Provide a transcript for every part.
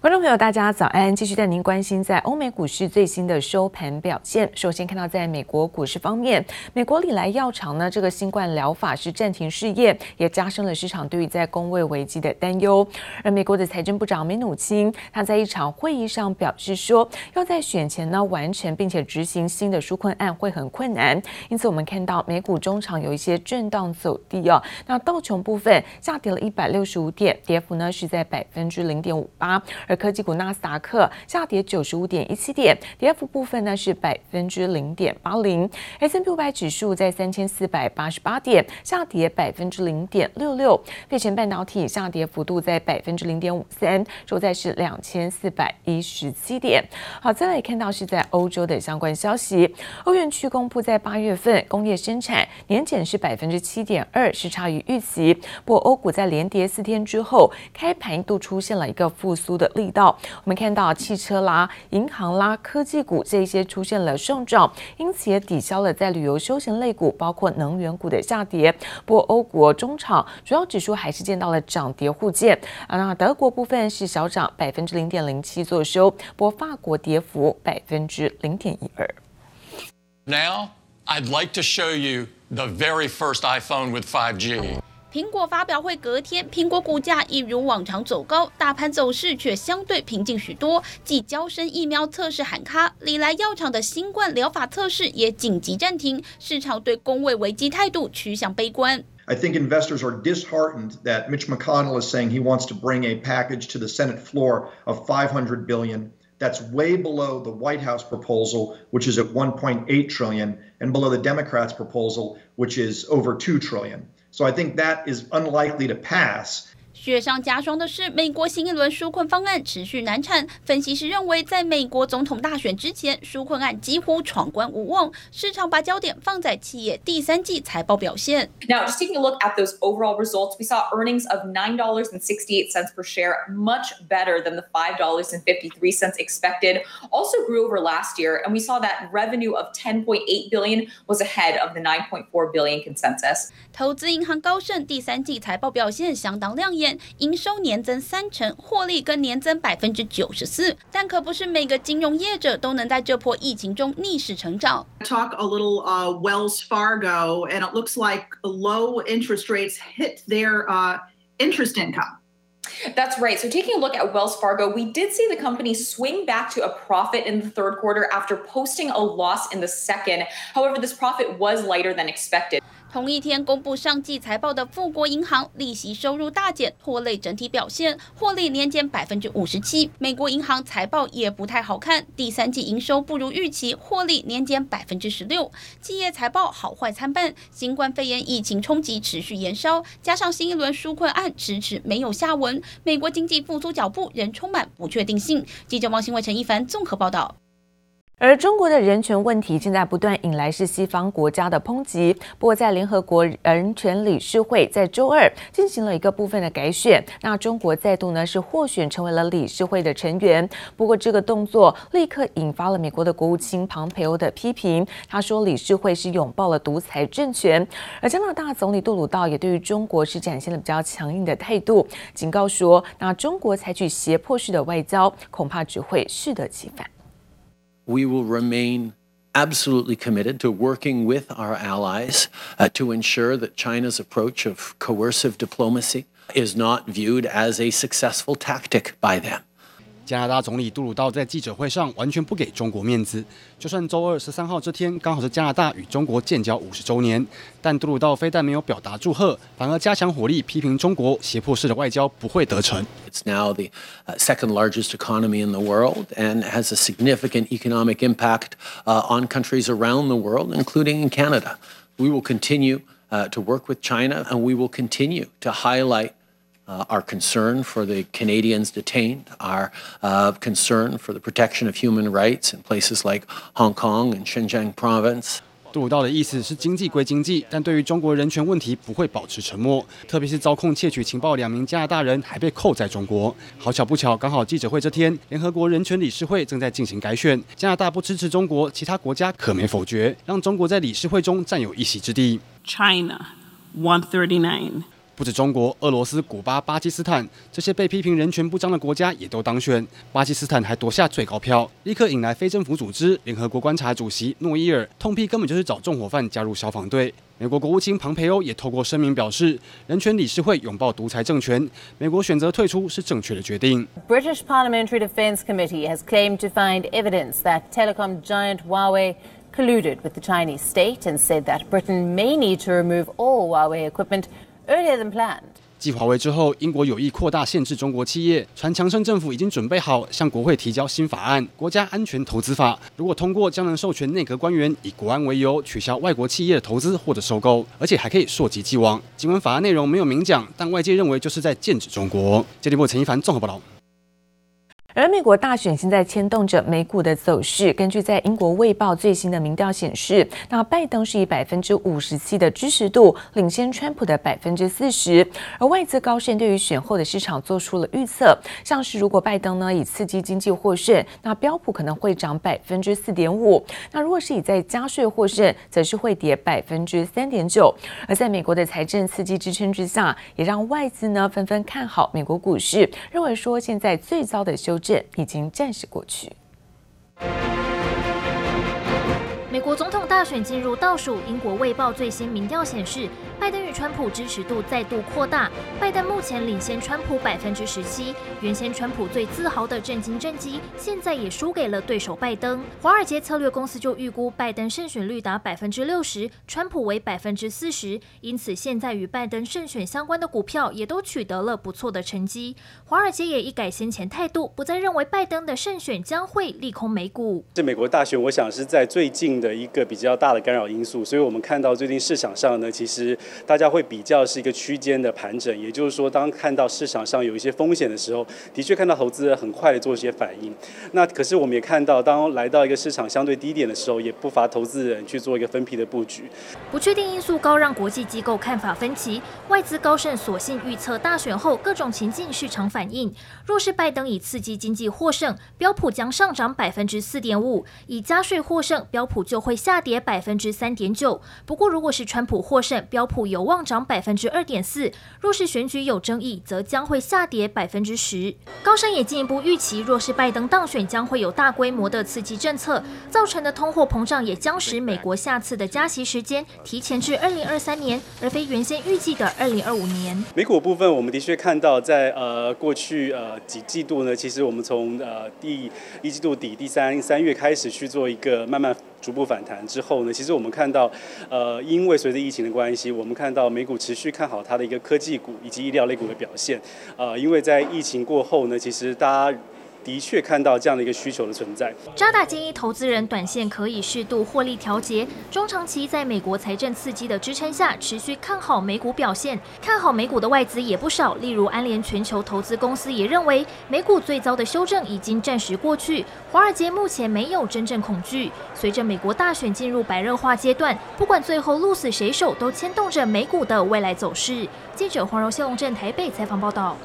观众朋友，大家早安！继续带您关心在欧美股市最新的收盘表现。首先看到，在美国股市方面，美国礼来药厂呢，这个新冠疗法是暂停试验，也加深了市场对于在公卫危机的担忧。而美国的财政部长梅努钦，他在一场会议上表示说，要在选前呢完成并且执行新的纾困案会很困难。因此，我们看到美股中场有一些震荡走低哦。那道琼部分下跌了一百六十五点，跌幅呢是在百分之零点五八。而科技股纳斯达克下跌九十五点一七点，跌幅部分呢是百分之零点八零。S M P 五百指数在三千四百八十八点，下跌百分之零点六六。费城半导体下跌幅度在百分之零点五三，收在是两千四百一十七点。好，再来看到是在欧洲的相关消息，欧元区公布在八月份工业生产年减是百分之七点二，是差于预期。不过欧股在连跌四天之后，开盘一度出现了一个复苏的。力道，我们看到汽车啦、银行啦、科技股这些出现了上涨，因此也抵消了在旅游休闲类股，包括能源股的下跌。不过欧国中场主要指数还是见到了涨跌互见啊。那德国部分是小涨百分之零点零七作收，不过法国跌幅百分之零点一二。Now I'd like to show you the very first iPhone with 5G. 苹果发表会隔天，苹果股价一如往常走高，大盘走势却相对平静许多。继娇生疫苗测试喊卡，礼来药厂的新冠疗法测试也紧急暂停，市场对公卫危机态度趋向悲观。I think investors are disheartened that Mitch McConnell is saying he wants to bring a package to the Senate floor of 500 billion. That's way below the White House proposal, which is at 1.8 trillion, and below the Democrats' proposal, which is over 2 trillion. So I think that is unlikely to pass. 雪上加霜的是，美国新一轮纾困方案持续难产。分析师认为，在美国总统大选之前，纾困案几乎闯关无望。市场把焦点放在企业第三季财报表现。Now, just taking a look at those overall results, we saw earnings of nine dollars and sixty-eight cents per share, much better than the five dollars and fifty-three cents expected. Also grew over last year, and we saw that revenue of ten point eight billion was ahead of the nine point four billion consensus. 投资银行高盛第三季财报表现相当亮眼。营收年增三成，获利更年增百分之九十四，但可不是每个金融业者都能在这波疫情中逆势成长。Talk a little, uh, Wells Fargo, and it looks like low interest rates hit their, uh, interest income. That's right. So taking a look at Wells Fargo, we did see the company swing back to a profit in the third quarter after posting a loss in the second. However, this profit was lighter than expected. 同一天公布上季财报的富国银行利息收入大减，拖累整体表现，获利年减百分之五十七。美国银行财报也不太好看，第三季营收不如预期，获利年减百分之十六。企业财报好坏参半，新冠肺炎疫情冲击持续延烧，加上新一轮纾困案迟迟没有下文，美国经济复苏脚步仍充满不确定性。记者王新伟、陈一凡综合报道。而中国的人权问题正在不断引来是西方国家的抨击。不过，在联合国人权理事会在周二进行了一个部分的改选，那中国再度呢是获选成为了理事会的成员。不过，这个动作立刻引发了美国的国务卿庞培欧的批评。他说，理事会是拥抱了独裁政权。而加拿大总理杜鲁道也对于中国是展现了比较强硬的态度，警告说，那中国采取胁迫式的外交，恐怕只会适得其反。We will remain absolutely committed to working with our allies uh, to ensure that China's approach of coercive diplomacy is not viewed as a successful tactic by them. 加拿大总理杜鲁道在记者会上完全不给中国面子。就算周二十三号这天刚好是加拿大与中国建交五十周年，但杜鲁道非但没有表达祝贺，反而加强火力批评中国胁迫式的外交不会得逞。It's now the second largest economy in the world and has a significant economic impact on countries around the world, including in Canada. We will continue to work with China, and we will continue to highlight. Uh, our concern for the Canadians detained, our uh, concern for the protection of human rights in places like Hong Kong and Xinjiang province. 杜鲁道的意思是经济归经济，但对于中国人权问题不会保持沉默。特别是遭控窃取情报两名加拿大人还被扣在中国。好巧不巧，刚好记者会这天，联合国人权理事会正在进行改选，加拿大不支持中国，其他国家可没否决，让中国在理事会中占有一席之地。China, one thirty nine. 不止中国、俄罗斯、古巴、巴基斯坦这些被批评人权不彰的国家也都当选。巴基斯坦还夺下最高票，立刻引来非政府组织联合国观察主席诺伊尔痛批，根本就是找纵火犯加入消防队。美国国务卿庞培欧也透过声明表示，人权理事会拥抱独裁政权，美国选择退出是正确的决定。British Parliamentary Defense Committee has claimed to find evidence that telecom giant Huawei colluded with the Chinese state and said that Britain may need to remove all Huawei equipment earlier than planned. 继华为之后，英国有意扩大限制中国企业。传强生政府已经准备好向国会提交新法案《国家安全投资法》，如果通过，将能授权内阁官员以国安为由取消外国企业的投资或者收购，而且还可以溯及既往。尽管法案内容没有明讲，但外界认为就是在剑指中国。接力部陈一凡综合报道。而美国大选现在牵动着美股的走势。根据在英国卫报最新的民调显示，那拜登是以百分之五十七的支持度领先川普的百分之四十。而外资高盛对于选后的市场做出了预测，像是如果拜登呢以刺激经济获胜，那标普可能会涨百分之四点五；那如果是以在加税获胜，则是会跌百分之三点九。而在美国的财政刺激支撑之下，也让外资呢纷纷看好美国股市，认为说现在最糟的修正。这已经暂时过去。美国总统大选进入倒数，英国《卫报》最新民调显示，拜登与川普支持度再度扩大，拜登目前领先川普百分之十七。原先川普最自豪的震惊政绩，现在也输给了对手拜登。华尔街策略公司就预估拜登胜选率达百分之六十，川普为百分之四十。因此，现在与拜登胜选相关的股票也都取得了不错的成绩。华尔街也一改先前态度，不再认为拜登的胜选将会利空美股。这美国大选，我想是在最近的。的一个比较大的干扰因素，所以我们看到最近市场上呢，其实大家会比较是一个区间的盘整，也就是说，当看到市场上有一些风险的时候，的确看到投资人很快的做一些反应。那可是我们也看到，当来到一个市场相对低点的时候，也不乏投资人去做一个分批的布局。不确定因素高，让国际机构看法分歧。外资高盛索性预测大选后各种情境市场反应。若是拜登以刺激经济获胜，标普将上涨百分之四点五；以加税获胜，标普就会下跌百分之三点九。不过，如果是川普获胜，标普有望涨百分之二点四；若是选举有争议，则将会下跌百分之十。高盛也进一步预期，若是拜登当选，将会有大规模的刺激政策，造成的通货膨胀也将使美国下次的加息时间提前至二零二三年，而非原先预计的二零二五年。美股部分，我们的确看到在呃过去呃几季度呢，其实我们从呃第一季度底第三三月开始去做一个慢慢。逐步反弹之后呢，其实我们看到，呃，因为随着疫情的关系，我们看到美股持续看好它的一个科技股以及医疗类股的表现。呃，因为在疫情过后呢，其实大家。的确看到这样的一个需求的存在。渣打建议投资人短线可以适度获利调节，中长期在美国财政刺激的支撑下，持续看好美股表现。看好美股的外资也不少，例如安联全球投资公司也认为，美股最糟的修正已经暂时过去。华尔街目前没有真正恐惧。随着美国大选进入白热化阶段，不管最后鹿死谁手，都牵动着美股的未来走势。记者黄柔秀龙镇台北采访报道。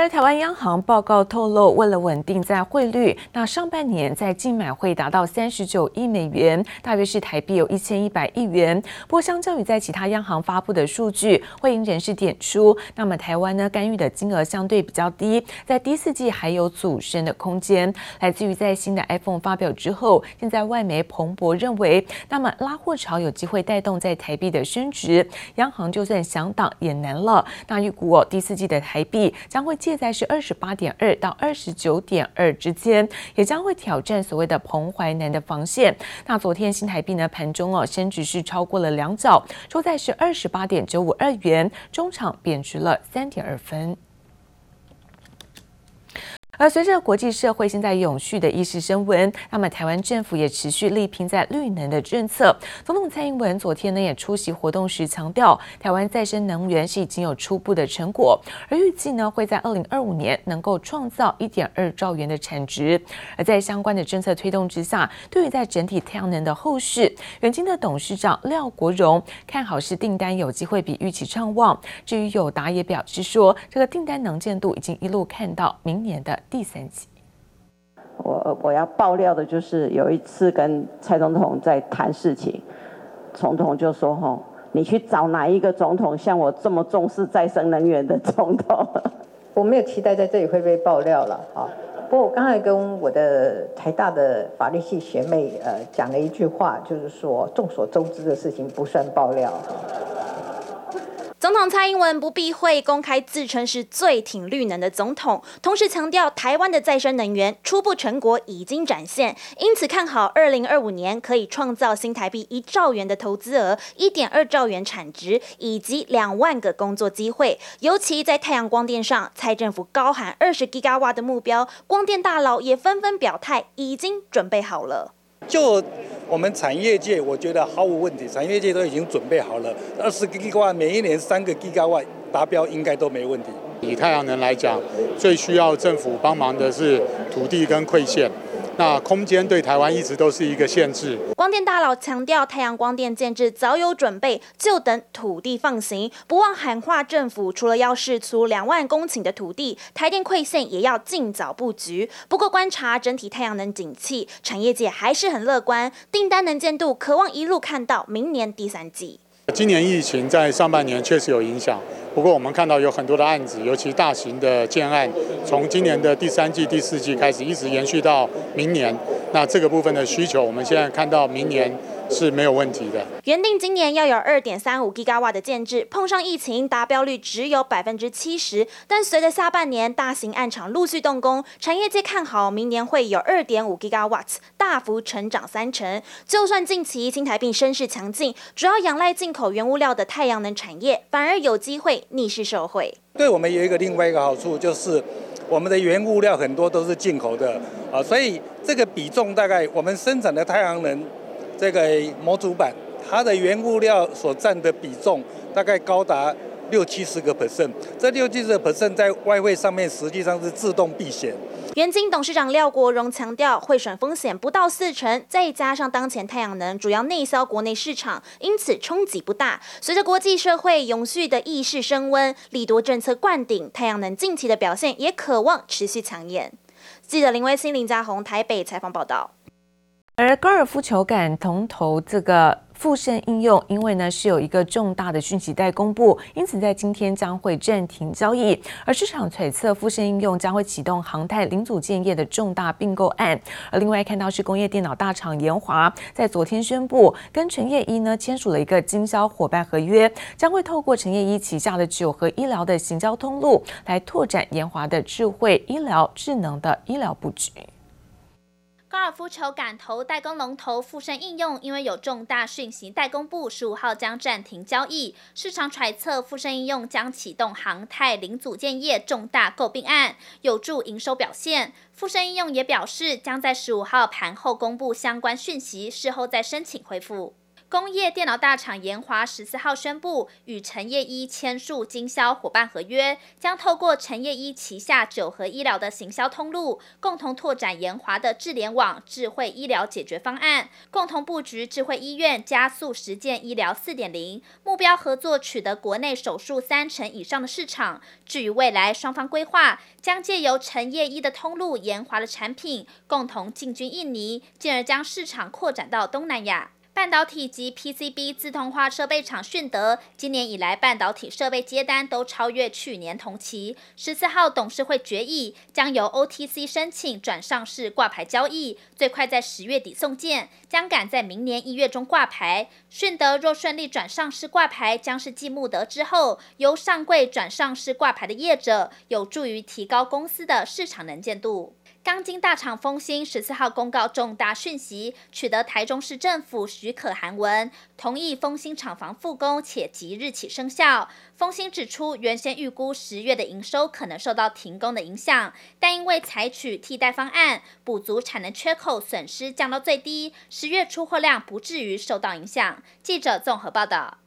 而台湾央行报告透露，为了稳定在汇率，那上半年在净买汇达到三十九亿美元，大约是台币有一千一百亿元。不过，相较于在其他央行发布的数据，汇银人士点出，那么台湾呢干预的金额相对比较低，在第四季还有阻升的空间。来自于在新的 iPhone 发表之后，现在外媒彭博认为，那么拉货潮有机会带动在台币的升值，央行就算想挡也难了。那预估哦，第四季的台币将会。现在是二十八点二到二十九点二之间，也将会挑战所谓的彭淮南的防线。那昨天新台币呢盘中哦升值是超过了两角，收在是二十八点九五二元，中场贬值了三点二分。而随着国际社会现在永续的意识升温，那么台湾政府也持续力拼在绿能的政策。总统蔡英文昨天呢也出席活动时强调，台湾再生能源是已经有初步的成果，而预计呢会在二零二五年能够创造一点二兆元的产值。而在相关的政策推动之下，对于在整体太阳能的后市，元晶的董事长廖国荣看好是订单有机会比预期畅旺。至于友达也表示说，这个订单能见度已经一路看到明年的。第三集，我我要爆料的就是有一次跟蔡总统在谈事情，总统就说：“吼，你去找哪一个总统像我这么重视再生能源的总统？我没有期待在这里会被爆料了啊。不过我刚才跟我的台大的法律系学妹呃讲了一句话，就是说众所周知的事情不算爆料。总统蔡英文不避讳公开自称是最挺绿能的总统，同时强调台湾的再生能源初步成果已经展现，因此看好二零二五年可以创造新台币一兆元的投资额、一点二兆元产值以及两万个工作机会。尤其在太阳光电上，蔡政府高喊二十吉瓦的目标，光电大佬也纷纷表态已经准备好了。就我们产业界，我觉得毫无问题，产业界都已经准备好了。二十个 G 瓦每一年三个 G 瓦达标，应该都没问题。以太阳能来讲，最需要政府帮忙的是土地跟馈线。那空间对台湾一直都是一个限制。光电大佬强调，太阳光电建置早有准备，就等土地放行。不忘喊话，政府除了要释出两万公顷的土地，台电馈线也要尽早布局。不过，观察整体太阳能景气，产业界还是很乐观，订单能见度渴望一路看到明年第三季。今年疫情在上半年确实有影响，不过我们看到有很多的案子，尤其大型的建案，从今年的第三季、第四季开始，一直延续到明年。那这个部分的需求，我们现在看到明年。是没有问题的。原定今年要有二点三五吉瓦的建制，碰上疫情，达标率只有百分之七十。但随着下半年大型案场陆续动工，产业界看好明年会有二点五吉瓦，大幅成长三成。就算近期新台币升势强劲，主要仰赖进口原物料的太阳能产业，反而有机会逆势受惠。对我们有一个另外一个好处，就是我们的原物料很多都是进口的啊，所以这个比重大概我们生产的太阳能。这个模组板，它的原物料所占的比重大概高达六七十个 percent，这六七十个 percent 在外汇上面实际上是自动避险。元金董事长廖国荣强调，汇损风险不到四成，再加上当前太阳能主要内销国内市场，因此冲击不大。随着国际社会永续的意识升温，利多政策灌顶，太阳能近期的表现也可望持续抢眼。记者林威清、林家宏台北采访报道。而高尔夫球杆龙头这个富盛应用，因为呢是有一个重大的讯息待公布，因此在今天将会暂停交易。而市场揣测富盛应用将会启动航太零组件业的重大并购案。而另外看到是工业电脑大厂研华在昨天宣布，跟陈业一呢签署了一个经销伙伴合约，将会透过陈业一旗下的九合医疗的行销通路，来拓展研华的智慧医疗智能的医疗布局。高尔夫球杆头代工龙头富盛应用，因为有重大讯息待公布，十五号将暂停交易。市场揣测，富盛应用将启动航太零组件业重大购并案，有助营收表现。富盛应用也表示，将在十五号盘后公布相关讯息，事后再申请恢复。工业电脑大厂研华十四号宣布与陈业一签署经销伙伴合约，将透过陈业一旗下九合医疗的行销通路，共同拓展研华的智联网智慧医疗解决方案，共同布局智慧医院，加速实践医疗四点零，目标合作取得国内手术三成以上的市场。至于未来，双方规划将借由陈业一的通路，研华的产品共同进军印尼，进而将市场扩展到东南亚。半导体及 PCB 自动化设备厂迅德，今年以来半导体设备接单都超越去年同期。十四号董事会决议，将由 OTC 申请转上市挂牌交易，最快在十月底送件，将赶在明年一月中挂牌。迅德若顺利转上市挂牌，将是继慕德之后由上柜转上市挂牌的业者，有助于提高公司的市场能见度。钢筋大厂丰兴十四号公告重大讯息，取得台中市政府许可函文，同意丰兴厂房复工，且即日起生效。丰兴指出，原先预估十月的营收可能受到停工的影响，但因为采取替代方案，补足产能缺口，损失降到最低，十月出货量不至于受到影响。记者综合报道。